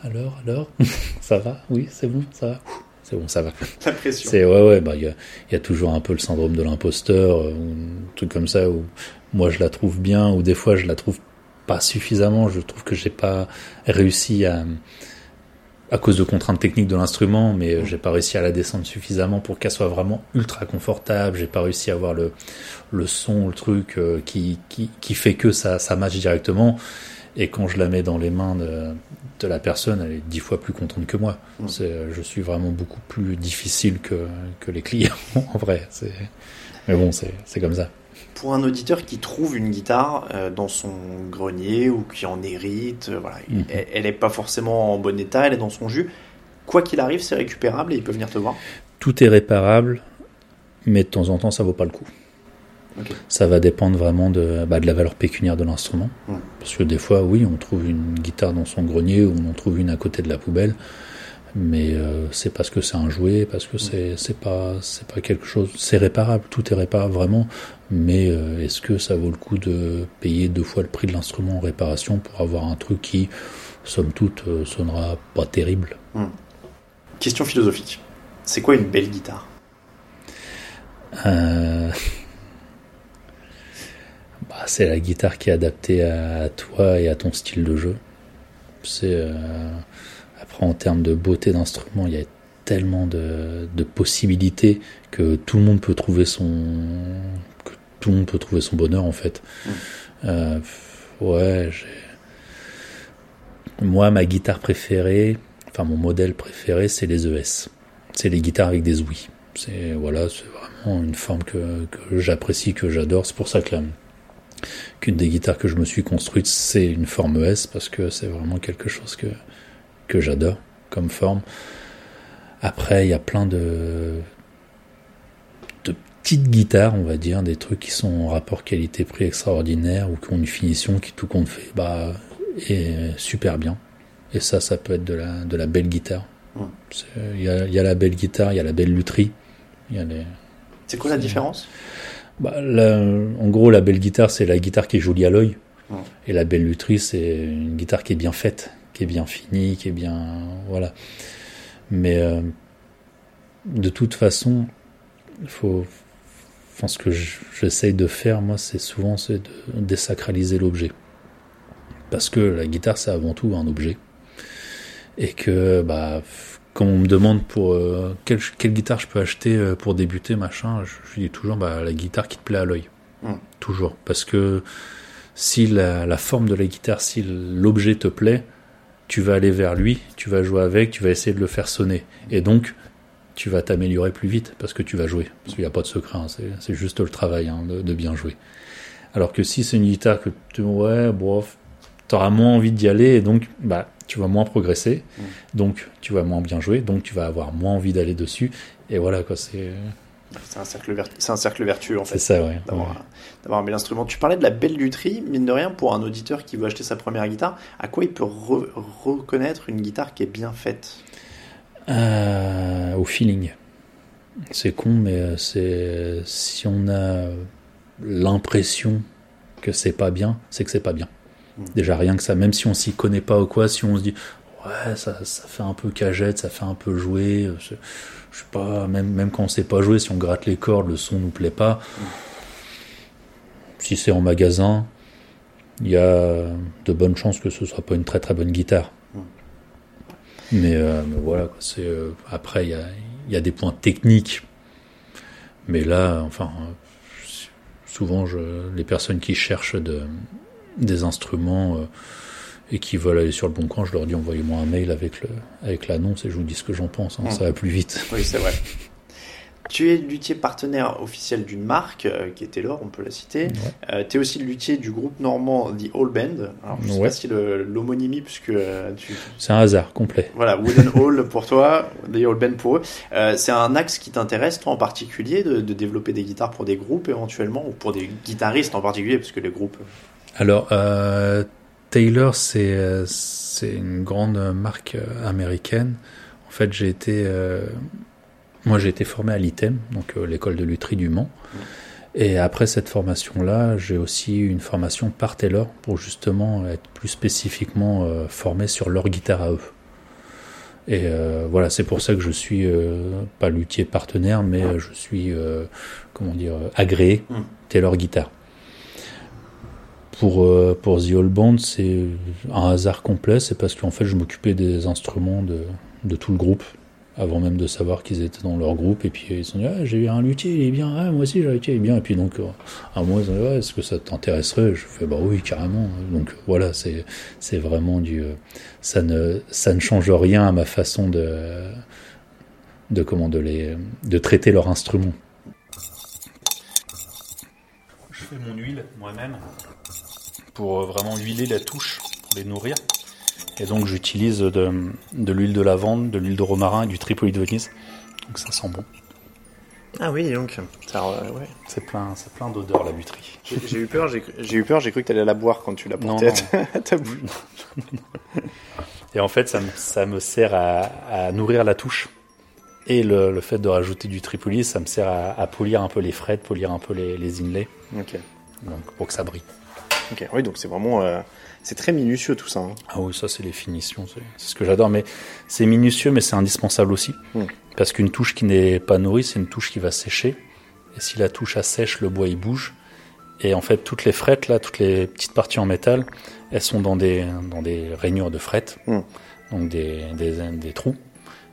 Alors, alors, ça va? Oui, c'est bon, ça va. C'est bon, ça va. L'impression. C'est ouais ouais bah il y a, il y a toujours un peu le syndrome de l'imposteur euh, ou un truc comme ça où moi je la trouve bien ou des fois je la trouve pas suffisamment je trouve que j'ai pas réussi à à cause de contraintes techniques de l'instrument mais euh, j'ai pas réussi à la descendre suffisamment pour qu'elle soit vraiment ultra confortable j'ai pas réussi à avoir le le son le truc euh, qui qui qui fait que ça ça match directement et quand je la mets dans les mains de, de la personne, elle est dix fois plus contente que moi. Mm. Je suis vraiment beaucoup plus difficile que, que les clients, en vrai. Mais bon, c'est, comme ça. Pour un auditeur qui trouve une guitare euh, dans son grenier ou qui en hérite, euh, voilà, elle- elle n'est pas forcément en bon état, elle est dans son jus. Quoi qu'il arrive, c'est récupérable et il peut venir te voir. Tout est réparable, mais de temps en temps, ça vaut pas le coup. Ça va dépendre vraiment de, bah, de la valeur pécuniaire de l'instrument. Parce que des fois, oui, on trouve une guitare dans son grenier ou on en trouve une à côté de la poubelle. Mais euh, c'est parce que c'est un jouet, parce que c'est c'est pas c'est pas quelque chose. C'est réparable, tout est réparable vraiment. Mais euh, est-ce que ça vaut le coup de payer deux fois le prix de l'instrument en réparation pour avoir un truc qui, somme toute, euh, sonnera pas terrible? Question philosophique. C'est quoi une belle guitare? Euh, bah, c'est la guitare qui est adaptée à toi et à ton style de jeu. C'est euh, après en termes de beauté d'instrument, il y a tellement de, de possibilités que tout le monde peut trouver son que tout le monde peut trouver son bonheur en fait. Mm. Euh, ouais, moi ma guitare préférée, enfin mon modèle préféré, c'est les ES. C'est les guitares avec des ouïes. C'est voilà, c'est vraiment une forme que, que j'apprécie, que j'adore. C'est pour ça que la- qu'une des guitares que je me suis construite, c'est une forme ES parce que c'est vraiment quelque chose que que j'adore comme forme. Après, il y a plein de de petites guitares, on va dire, des trucs qui sont en rapport qualité-prix extraordinaire ou qui ont une finition qui tout compte fait bah est super bien. Et ça, ça peut être de la de la belle guitare. Il y a, il y a la belle guitare, il y a la belle lutherie, C'est quoi la différence? Bah, la- en gros, la belle guitare, c'est la guitare qui est jolie à l'œil. Ouais. Et la belle lutherie, c'est une guitare qui est bien faite, qui est bien finie, qui est bien. Voilà. Mais euh, de toute façon, faut. Enfin, ce que je- j'essaye de faire, moi, c'est souvent c'est de désacraliser l'objet. Parce que la guitare, c'est avant tout un objet. Et que, bah, quand on me demande pour euh, quelle, quelle guitare je peux acheter euh, pour débuter, machin, je, je dis toujours bah, la guitare qui te plaît à l'œil. Mm. Toujours. Parce que si la, la forme de la guitare, si l'objet te plaît, tu vas aller vers lui, tu vas jouer avec, tu vas essayer de le faire sonner. Et donc, tu vas t'améliorer plus vite parce que tu vas jouer. Parce qu'il n'y a pas de secret, hein, c'est c'est juste le travail hein, de, de bien jouer. Alors que si c'est une guitare que tu ouais, bof, t'auras moins envie d'y aller et donc bah tu vas moins progresser, donc tu vas moins bien jouer, donc tu vas avoir moins envie d'aller dessus. Et voilà, quoi, c'est. C'est un, cercle ver- c'est un cercle vertueux en fait. C'est ça, ouais. D'avoir, Ouais. un bel instrument. Tu parlais de la belle lutherie, mine de rien, pour un auditeur qui veut acheter sa première guitare, à quoi il peut re- reconnaître une guitare qui est bien faite? Euh, au feeling. C'est con, mais euh, c'est si on a l'impression que c'est pas bien, c'est que c'est pas bien. Déjà rien que ça, même si on s'y connaît pas ou quoi, si on se dit ouais ça, ça fait un peu cagette, ça fait un peu jouer, euh, je sais pas, même même quand on sait pas jouer, si on gratte les cordes, le son nous plaît pas. Si c'est en magasin, il y a de bonnes chances que ce soit pas une très très bonne guitare. Mais, euh, voilà, euh, après il y a, y a des points techniques, mais là, enfin, souvent les personnes qui cherchent de, des instruments euh, et qui veulent aller sur le bon coin, je leur dis envoyez-moi un mail avec le avec l'annonce et je vous dis ce que j'en pense. hein, Mm. Ça va plus vite. Oui, c'est vrai. Tu es luthier partenaire officiel d'une marque euh, qui est Taylor, on peut la citer. Ouais. tu es aussi luthier du groupe normand The All Band. Alors, je sais Ouais. pas si l'homonymie, puisque euh, tu, C'est un hasard complet. Voilà, Wooden Hall pour toi, The All Band pour eux. Euh, c'est un axe qui t'intéresse, toi en particulier, de, de développer des guitares pour des groupes éventuellement, ou pour des guitaristes en particulier, parce que les groupes. Alors, euh, Taylor, c'est euh, une grande marque euh, américaine. En fait, j'ai été, euh, moi, j'ai été formé à l'ITEM, donc euh, l'école de lutherie du Mans. Et après cette formation-là, j'ai aussi eu une formation par Taylor pour justement être plus spécifiquement formé sur leur guitare à eux. Et euh, voilà, c'est pour ça que je suis euh, pas luthier partenaire, mais je suis, euh, comment dire, agréé Mm. Taylor Guitare. Pour, euh, pour The All Band, c'est un hasard complet, c'est parce qu'en fait je m'occupais des instruments de, de tout le groupe, avant même de savoir qu'ils étaient dans leur groupe, et puis ils se sont dit, ah, j'ai eu un luthier, il est bien, ah, moi aussi j'ai un luthier, il est bien, et puis donc, euh, un mois, ils ont dit, est-ce que ça t'intéresserait? Je fais, bah oui, carrément. Donc voilà, c'est c'est vraiment du... euh, ça, ne, ça ne change rien à ma façon de, de, comment, de, les, de traiter leur instrument. Je fais mon huile moi-même pour euh, vraiment huiler la touche, pour les nourrir. Et donc j'utilise de, de l'huile de lavande, de l'huile de romarin et du tripoli de Venise. Donc ça sent bon. Ah oui, donc. Euh, ouais. C'est plein, c'est plein d'odeurs la buterie. J'ai eu peur, j'ai eu peur, j'ai cru que t'allais la boire quand tu l'as portée à ta bouche. Et en fait, ça me, ça me sert à, à nourrir la touche. Et le, le fait de rajouter du tripoli, ça me sert à, à polir un peu les frettes, polir un peu les, les inlays, Ok. donc pour que ça brille. Ok. Oui, donc c'est vraiment. euh, c'est très minutieux tout ça. hein. Ah oui, ça c'est les finitions, c'est ce que j'adore. Mais c'est minutieux, mais c'est indispensable aussi. Mm. Parce qu'une touche qui n'est pas nourrie, c'est une touche qui va sécher. Et si la touche assèche, le bois il bouge. Et en fait, toutes les frettes, là, toutes les petites parties en métal, elles sont dans des, dans des rainures de frettes, Mm. donc des, des, des trous.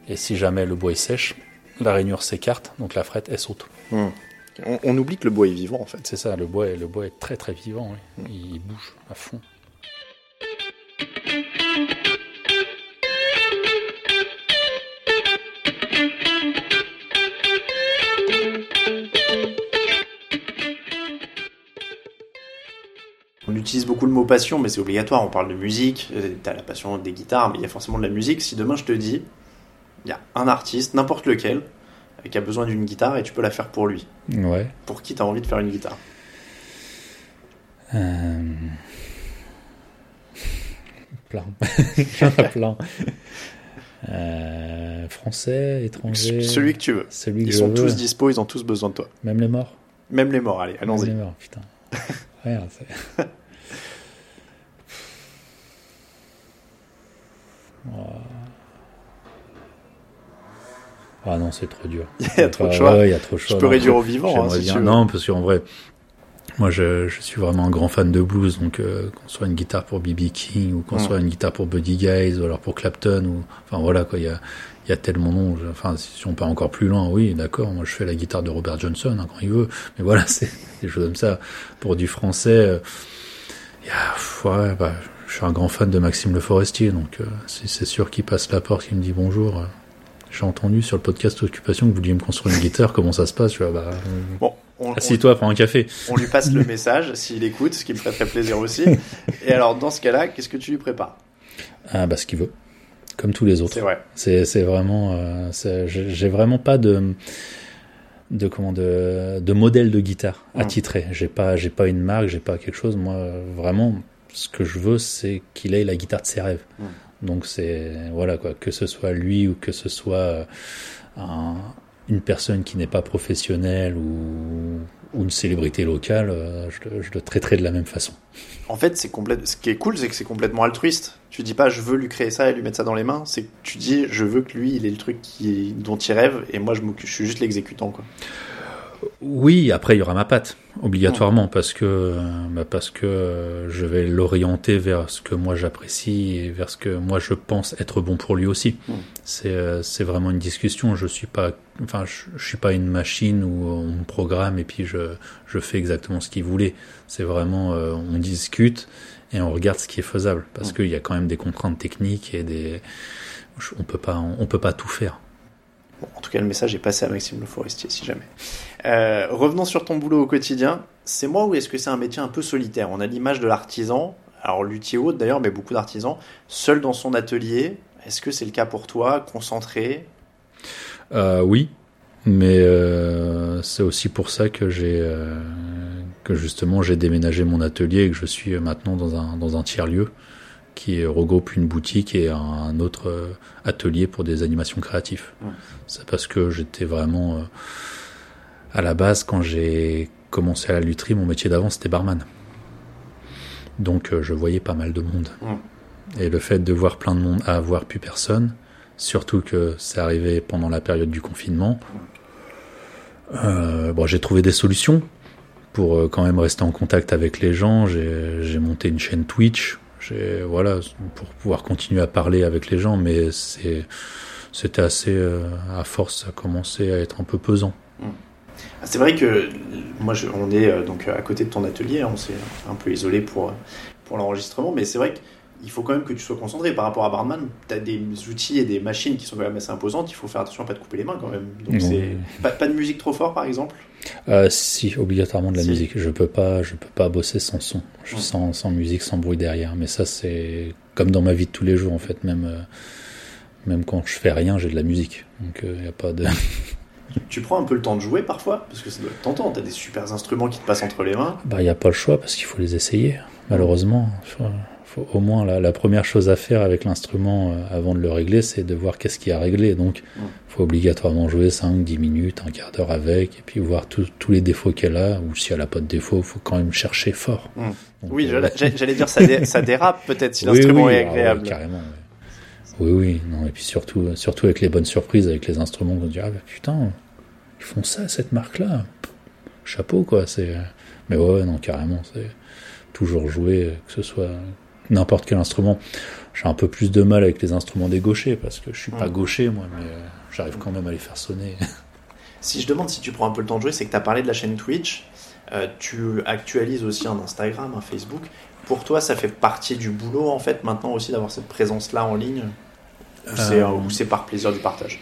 Et si jamais le bois est sèche, la rainure s'écarte, donc la frette, elle saute. Hmm. On, on oublie que le bois est vivant en fait. C'est ça, le bois, est- le bois est très très vivant, oui. il bouge à fond. On utilise beaucoup le mot passion, mais c'est obligatoire. On parle de musique, euh, t'as la passion des guitares, mais il y a forcément de la musique. Si demain je te dis, il y a un artiste, n'importe lequel, euh, qui a besoin d'une guitare et tu peux la faire pour lui. Ouais. Pour qui t'as envie de faire une guitare Euh... Plein. Plein. Euh, Français, étranger. Celui que tu veux. Celui Ils sont veux. tous dispo, ils ont tous besoin de toi. Même les morts. Même les morts, allez, Même allons-y. les morts, putain. Regarde, c'est- Ah non, c'est trop dur. Il y a trop de choix. ouais, il y a trop de choix. peux Non, réduire au vivant, hein, j'aimerais si bien- tu veux. Non, parce qu'en vrai, moi, je, je suis vraiment un grand fan de blues, donc euh, qu'on soit une guitare pour B.B. King ou qu'on soit une guitare pour Buddy Guys ou alors pour Clapton ou enfin voilà quoi, il y a y a tellement. Je- Enfin, si on part encore plus loin, oui, d'accord. Moi, je fais la guitare de Robert Johnson hein, quand il veut, mais voilà, c'est des choses comme ça. Pour du français, euh, y a, ouais, bah, je suis un grand fan de Maxime Le Forestier, donc euh, c'est c'est sûr qu'il passe la porte, qu'il me dit bonjour. J'ai entendu sur le podcast Occupation que vous vouliez me construire une guitare. Comment ça se passe vois, bah, Bon, on, on- Assis-toi, prends un café. on lui passe le message s'il écoute, ce qui me ferait très plaisir aussi. Et alors, dans ce cas-là, qu'est-ce que tu lui prépares? Ah, bah, ce qu'il veut. Comme tous les autres. C'est vrai. C'est vraiment. Euh, j'ai vraiment pas de. De, comment, de, de modèle de guitare attitré. J'ai pas, j'ai pas une marque, j'ai pas quelque chose. Moi, vraiment, ce que je veux, c'est qu'il ait la guitare de ses rêves. Mm. Donc c'est voilà quoi, que ce soit lui ou que ce soit euh, un- une personne qui n'est pas professionnelle ou, une célébrité locale, euh, je, le- traiterai de la même façon. En fait, c'est. Ce qui est cool, c'est que c'est complètement altruiste. Tu dis pas, je veux lui créer ça et lui mettre ça dans les mains. C'est que tu dis, je veux que lui, il ait le truc qui... dont il rêve, et moi, je. Je suis juste l'exécutant, quoi. Oui, après il y aura ma patte obligatoirement parce que bah, parce que je vais l'orienter vers ce que moi j'apprécie et vers ce que moi je pense être bon pour lui aussi. Mm. C'est euh, c'est vraiment une discussion. Je suis pas enfin je, je suis pas une machine où on me programme et puis je je fais exactement ce qu'il voulait. C'est vraiment euh, on discute et on regarde ce qui est faisable parce Mm. qu'il y a quand même des contraintes techniques et des on peut pas on peut pas tout faire. Bon, en tout cas, le message est passé à Maxime Le Forestier, si jamais. Euh, revenons sur ton boulot au quotidien. C'est moi ou est-ce que c'est un métier un peu solitaire? On a l'image de l'artisan, alors luthier haute d'ailleurs, mais beaucoup d'artisans, seul dans son atelier. Est-ce que c'est le cas pour toi Concentré? Euh, oui, mais euh, c'est aussi pour ça que j'ai que justement j'ai déménagé mon atelier et que je suis maintenant dans un dans un tiers lieu qui regroupe une boutique et un autre atelier pour des animations créatives. C'est parce que j'étais vraiment à la base quand j'ai commencé à la lutherie, mon métier d'avant c'était barman. Donc euh, je voyais pas mal de monde. Et le fait de voir plein de monde à voir plus personne, surtout que c'est arrivé pendant la période du confinement, euh, bon, j'ai trouvé des solutions pour euh, quand même rester en contact avec les gens. J'ai monté une chaîne Twitch, voilà pour pouvoir continuer à parler avec les gens, mais c'est c'était assez euh, à force, ça a commencé à être un peu pesant. Ah, C'est vrai que moi, je- on est euh, donc à côté de ton atelier, hein, on s'est un peu isolé pour, euh, pour l'enregistrement, mais c'est vrai qu'il faut quand même que tu sois concentré. Par rapport à Barman, tu as des outils et des machines qui sont quand même assez imposantes, il faut faire attention à pas te couper les mains quand même. Donc c'est pas, pas de musique trop fort par exemple? Euh, si, obligatoirement de la Si. musique. Je peux pas, je peux pas bosser sans son, Je- sans, sans musique, sans bruit derrière. Mais ça, c'est comme dans ma vie de tous les jours en fait. Même, euh, même quand je fais rien, j'ai de la musique. Donc il y a pas de. Tu prends un peu le temps de jouer parfois Parce que ça doit être tentant, tu as des super instruments qui te passent entre les mains. Bah, il y a pas le choix parce qu'il faut les essayer. Malheureusement, faut, faut au moins la, la première chose à faire avec l'instrument euh, avant de le régler, c'est de voir qu'est-ce qu'il y a à régler. Donc, Ouais. faut obligatoirement jouer 5, 10 minutes, un quart d'heure avec, et puis voir tous les défauts qu'elle a. Ou si elle a pas de défauts, faut quand même chercher fort. Donc, Oui, euh, j'allais dire ça, dé- ça dérape peut-être si Oui, l'instrument oui, est ah ouais, agréable. carrément. ouais. Oui, oui, non, et puis surtout, surtout avec les bonnes surprises, avec les instruments, on se dit, ah putain, ils font ça, cette marque-là. Chapeau, quoi. C'est... Mais ouais, ouais, non, carrément, c'est toujours jouer, que ce soit n'importe quel instrument. J'ai un peu plus de mal avec les instruments des gauchers, parce que je suis pas gaucher, moi, mais euh, j'arrive quand même à les faire sonner. Si je demande si tu prends un peu le temps de jouer, c'est que tu as parlé de la chaîne Twitch, euh, tu actualises aussi un Instagram, un Facebook. Pour toi, ça fait partie du boulot en fait maintenant aussi d'avoir cette présence-là en ligne? Ou c'est Euh, ou c'est par plaisir du partage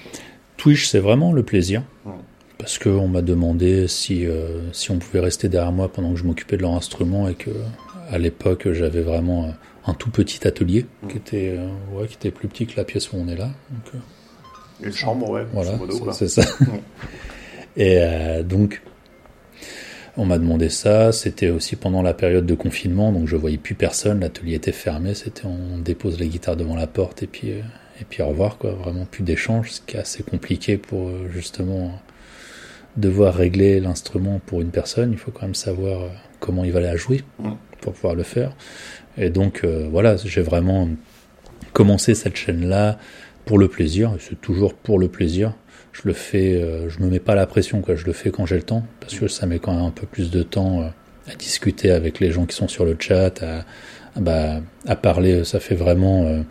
Twitch, c'est vraiment le plaisir. Ouais. Parce qu'on m'a demandé si, euh, si on pouvait rester derrière moi pendant que je m'occupais de leur instrument et que à l'époque j'avais vraiment euh, un tout petit atelier qui, était, euh, ouais, qui était plus petit que la pièce où on est là. Donc, euh, Une chambre, ouais, voilà, c'est- ça. Et euh, donc, on m'a demandé ça. C'était aussi pendant la période de confinement, donc je voyais plus personne. L'atelier était fermé. C'était on dépose les guitares devant la porte et puis euh, et puis au revoir quoi. Vraiment plus d'échanges, ce qui est assez compliqué pour euh, justement devoir régler l'instrument pour une personne. Il faut quand même savoir euh, comment il va la jouer pour pouvoir le faire. Et donc euh, voilà, j'ai vraiment commencé cette chaîne là pour le plaisir. C'est toujours pour le plaisir je le fais, euh, je me mets pas la pression, quoi. Je le fais quand j'ai le temps, parce que ça met quand même un peu plus de temps euh, à discuter avec les gens qui sont sur le chat, à, à, bah, à parler. Ça fait vraiment, euh,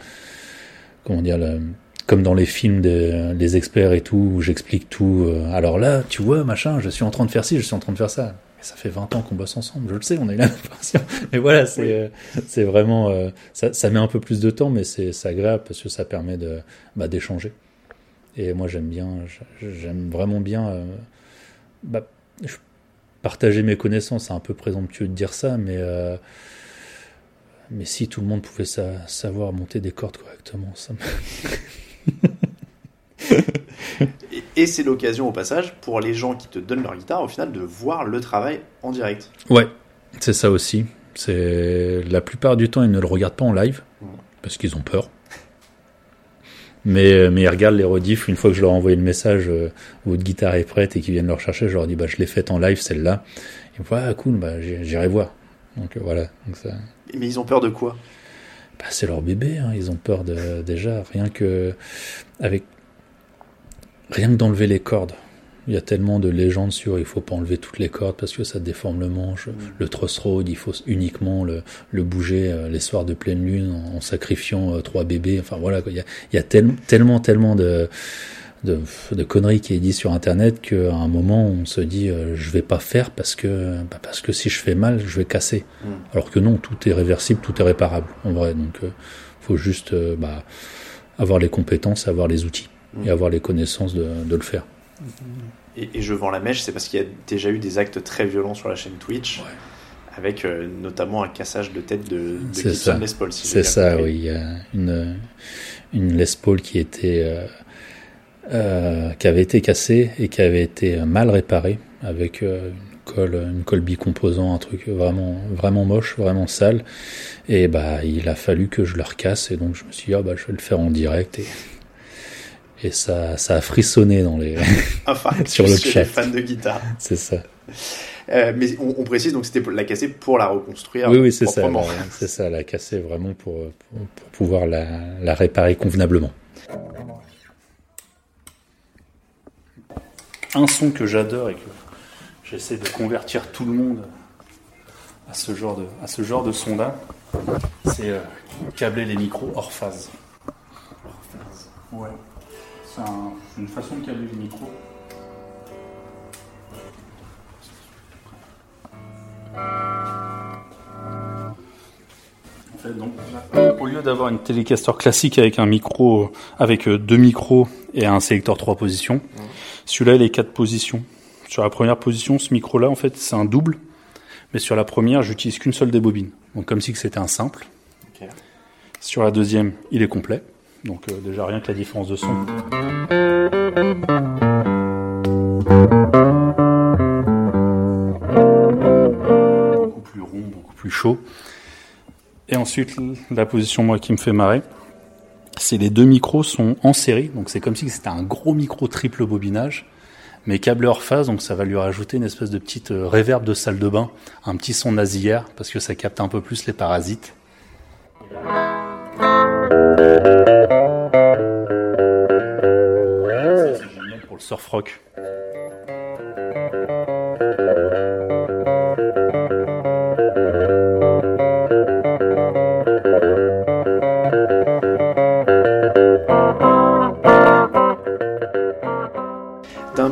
comment dire, le- comme dans les films des les experts et tout, où j'explique tout. euh, alors là, tu vois, machin, je suis en train de faire ci, je suis en train de faire ça. Mais ça fait 20 ans qu'on bosse ensemble, je le sais, on est là. Mais voilà, c'est Oui. euh, c'est vraiment, euh, ça, ça met un peu plus de temps, mais c'est agréable parce que ça permet de bah, d'échanger. Et moi, j'aime bien, j'aime vraiment bien euh, bah, partager mes connaissances. C'est un peu présomptueux de dire ça, mais mais si tout le monde pouvait savoir monter des cordes correctement, ça et, c'est l'occasion au passage pour les gens qui te donnent leur guitare au final de voir le travail en direct. Ouais, c'est ça aussi. C'est la plupart du temps ils ne le regardent pas en live parce qu'ils ont peur. Mais, mais ils regardent les rediffs une fois que je leur ai envoyé le message euh, votre guitare est prête et qu'ils viennent le rechercher, je leur dis bah je l'ai faite en live celle-là. Ils me disent ah cool bah j'irai voir. Donc euh, voilà. Donc ça... Mais ils ont peur de quoi? Bah, C'est leur bébé. Hein. Ils ont peur de déjà rien que avec rien que d'enlever les cordes. Il y a tellement de légendes sur il faut pas enlever toutes les cordes parce que ça déforme le manche. Mm. Le truss rod, il faut uniquement le, le bouger euh, les soirs de pleine lune en, sacrifiant euh, trois bébés. Enfin voilà, il y a, il y a tellement, tellement de, de, de, conneries qui est dit sur internet qu'à un moment on se dit euh, je vais pas faire parce que bah, parce que si je fais mal je vais casser mm. alors que non tout est réversible tout est réparable en vrai donc euh, faut juste bah, avoir les compétences avoir les outils mm. et avoir les connaissances de, de le faire et, je vends la mèche, c'est parce qu'il y a déjà eu des actes très violents sur la chaîne Twitch, avec euh, notamment un cassage de tête de, de Les Paul. c'est ça, oui. Il y a une, une Les Paul qui était euh, euh, qui avait été cassée et qui avait été mal réparée avec une colle, une colle bicomposant, un truc vraiment vraiment moche, vraiment sale. Et bah, il a fallu que je le recasse et donc je me suis dit ah, bah je vais le faire en direct et et ça, ça a frissonné dans les enfin, sur le chat. Fans de guitare. C'est ça. Euh, mais on, précise donc c'était la casser pour la reconstruire. Oui, oui, c'est ça. C'est ça, la casser vraiment pour, pour, pouvoir la, la, réparer convenablement. Un son que j'adore et que j'essaie de convertir tout le monde à ce genre de, à ce genre de son-là, c'est euh, câbler les micros hors phase. Hors phase. Ouais c'est une façon de câbler le micro. En fait, donc, au lieu d'avoir une télécaster classique avec un micro, avec euh, deux micros et un sélecteur trois positions, celui-là il est quatre positions. Sur la première position, ce micro-là, en fait, c'est un double, mais sur la première, j'utilise qu'une seule des bobines. Donc comme si c'était un simple. Sur la deuxième, il est complet. Donc euh, déjà rien que la différence de son. Beaucoup plus rond, beaucoup plus chaud. Et ensuite, la position moi qui me fait marrer, c'est les deux micros sont en série, donc c'est comme si c'était un gros micro triple bobinage, mais câblé hors phase, donc ça va lui rajouter une espèce de petite euh, réverb de salle de bain, un petit son nasillère, parce que ça capte un peu plus les parasites. C'est pour le surf rock.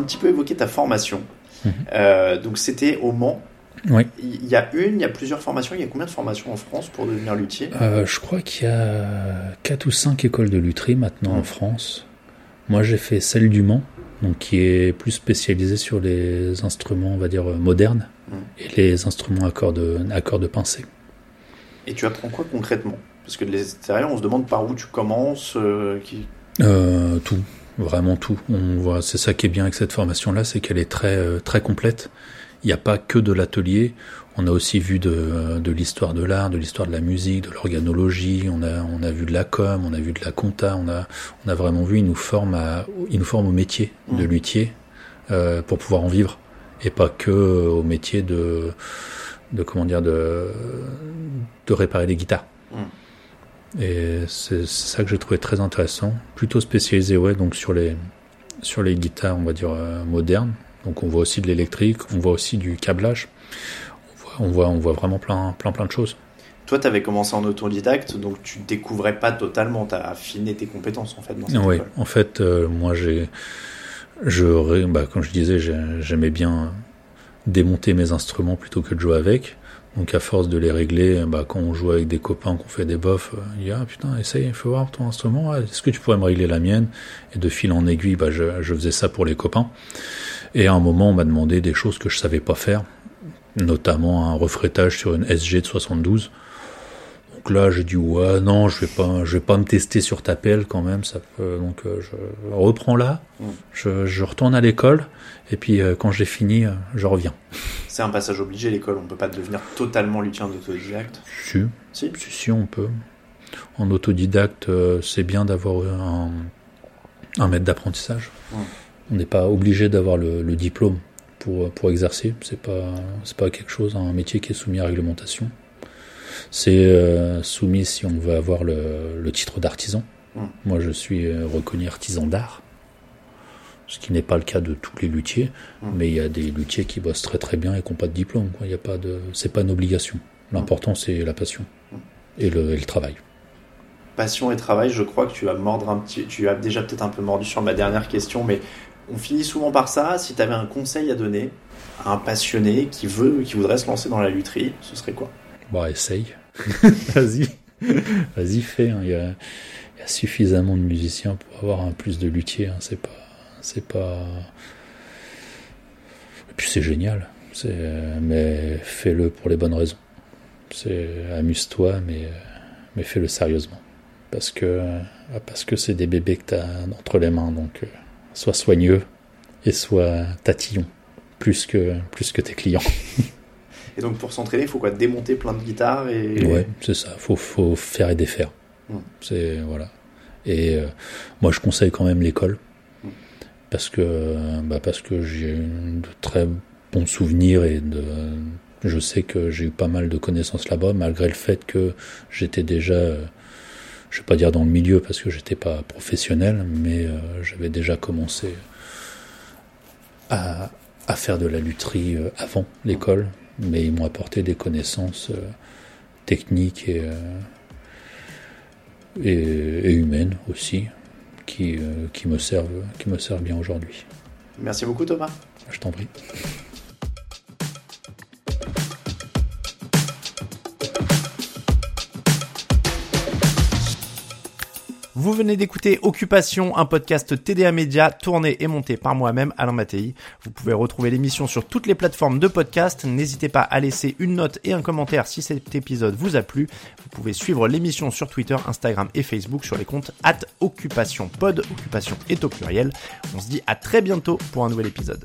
Petit peu évoqué ta formation. Mhm. Euh, donc c'était au Mans. Oui. Il y a une, il y a plusieurs formations. Il y a combien de formations en France pour devenir luthier? Euh, Je crois qu'il y a 4 ou 5 écoles de lutherie maintenant en France. Moi, j'ai fait celle du Mans, donc qui est plus spécialisée sur les instruments, on va dire, modernes et les instruments à cordes, à cordes pincées. Et tu apprends quoi concrètement? Parce que de l'extérieur, on se demande par où tu commences. Euh, qui... Tout, vraiment tout. On voit, c'est ça qui est bien avec cette formation-là, c'est qu'elle est très, très complète il n'y a pas que de l'atelier. On a aussi vu de, de l'histoire de l'art, de l'histoire de la musique, de l'organologie. On a, on a vu de la com, on a vu de la compta. On a, on a vraiment vu. Il nous forme à, il nous forme au métier de mmh. luthier euh, pour pouvoir en vivre et pas que au métier de, de comment dire, de, de réparer les guitares. Mmh. Et c'est ça que j'ai trouvé très intéressant. Plutôt spécialisé, ouais, donc sur les, sur les guitares, on va dire euh, modernes, donc on voit aussi de l'électrique, on voit aussi du câblage. On voit, on voit, vraiment plein, plein, plein de choses. Toi, tu avais commencé en autodidacte, donc tu découvrais pas totalement, tu as affiné tes compétences en fait dans cette Oui, en fait, euh, moi j'ai, je, bah, comme je disais, j'aimais bien démonter mes instruments plutôt que de jouer avec. Donc à force de les régler, bah, quand on joue avec des copains, qu'on fait des bofs, euh, il y a ah putain, essaye, fais voir ton instrument, est-ce que tu pourrais me régler la mienne? Et de fil en aiguille, bah, je, je faisais ça pour les copains. Et à un moment, on m'a demandé des choses que je savais pas faire, notamment un refrétage sur une SG de 72. Donc là, j'ai dit ouais, non, je vais pas, je vais pas me tester sur ta pelle quand même. Ça peut, donc euh, je reprends là, Mm. je, je retourne à l'école et puis euh, quand j'ai fini, euh, je reviens. C'est un passage obligé l'école, on peut pas devenir totalement luthier en autodidacte. Si, Si. si, si, on peut. En autodidacte, c'est bien d'avoir un, un maître d'apprentissage. Mm. On n'est pas obligé d'avoir le, le diplôme pour, pour exercer. C'est pas, c'est pas quelque chose, un métier qui est soumis à réglementation. C'est euh, soumis si on veut avoir le, le titre d'artisan. Mm. Moi, je suis euh, reconnu artisan d'art, ce qui n'est pas le cas de tous les luthiers, Mm. mais il y a des luthiers qui bossent très très bien et qui n'ont pas de diplôme. quoi. Y a pas de, c'est pas une obligation. L'important, c'est la passion et le, et le travail. Passion et travail, je crois que tu vas mordre un petit, tu as déjà peut-être un peu mordu sur ma dernière question, mais on finit souvent par ça. Si tu avais un conseil à donner à un passionné qui veut, qui voudrait se lancer dans la lutherie, ce serait quoi? Bon, essaye. Vas-y. Vas-y, fais. hein. Il, y a, il y a suffisamment de musiciens pour avoir un plus de luthiers. hein. C'est pas. C'est pas. Et puis c'est génial. C'est, mais fais-le pour les bonnes raisons. C'est amuse-toi, mais, mais fais-le sérieusement. Parce que parce que c'est des bébés que tu as entre les mains. Donc, euh, sois soigneux et sois tatillon. Plus que, plus que tes clients. Et donc pour s'entraîner, il faut quoi Démonter plein de guitares et. Ouais, c'est ça. Faut, faut faire et défaire. Mm. C'est voilà. Et euh, moi, je conseille quand même l'école Mm. parce que bah, parce que j'ai eu de très bons souvenirs et de je sais que j'ai eu pas mal de connaissances là-bas, malgré le fait que j'étais déjà, euh, je vais pas dire dans le milieu parce que j'étais pas professionnel, mais euh, j'avais déjà commencé à, à faire de la lutherie euh, avant l'école, mais ils m'ont apporté des connaissances euh, techniques et, euh, et, et humaines aussi, qui, euh, qui, me servent, qui me servent bien aujourd'hui. Merci beaucoup Thomas. Je t'en prie. Vous venez d'écouter Occupation, un podcast TDA Média tourné et monté par moi-même, Alain Mattei. Vous pouvez retrouver l'émission sur toutes les plateformes de podcast. N'hésitez pas à laisser une note et un commentaire si cet épisode vous a plu. Vous pouvez suivre l'émission sur Twitter, Instagram et Facebook sur les comptes at Occupation Pod. Occupation est au pluriel. On se dit à très bientôt pour un nouvel épisode.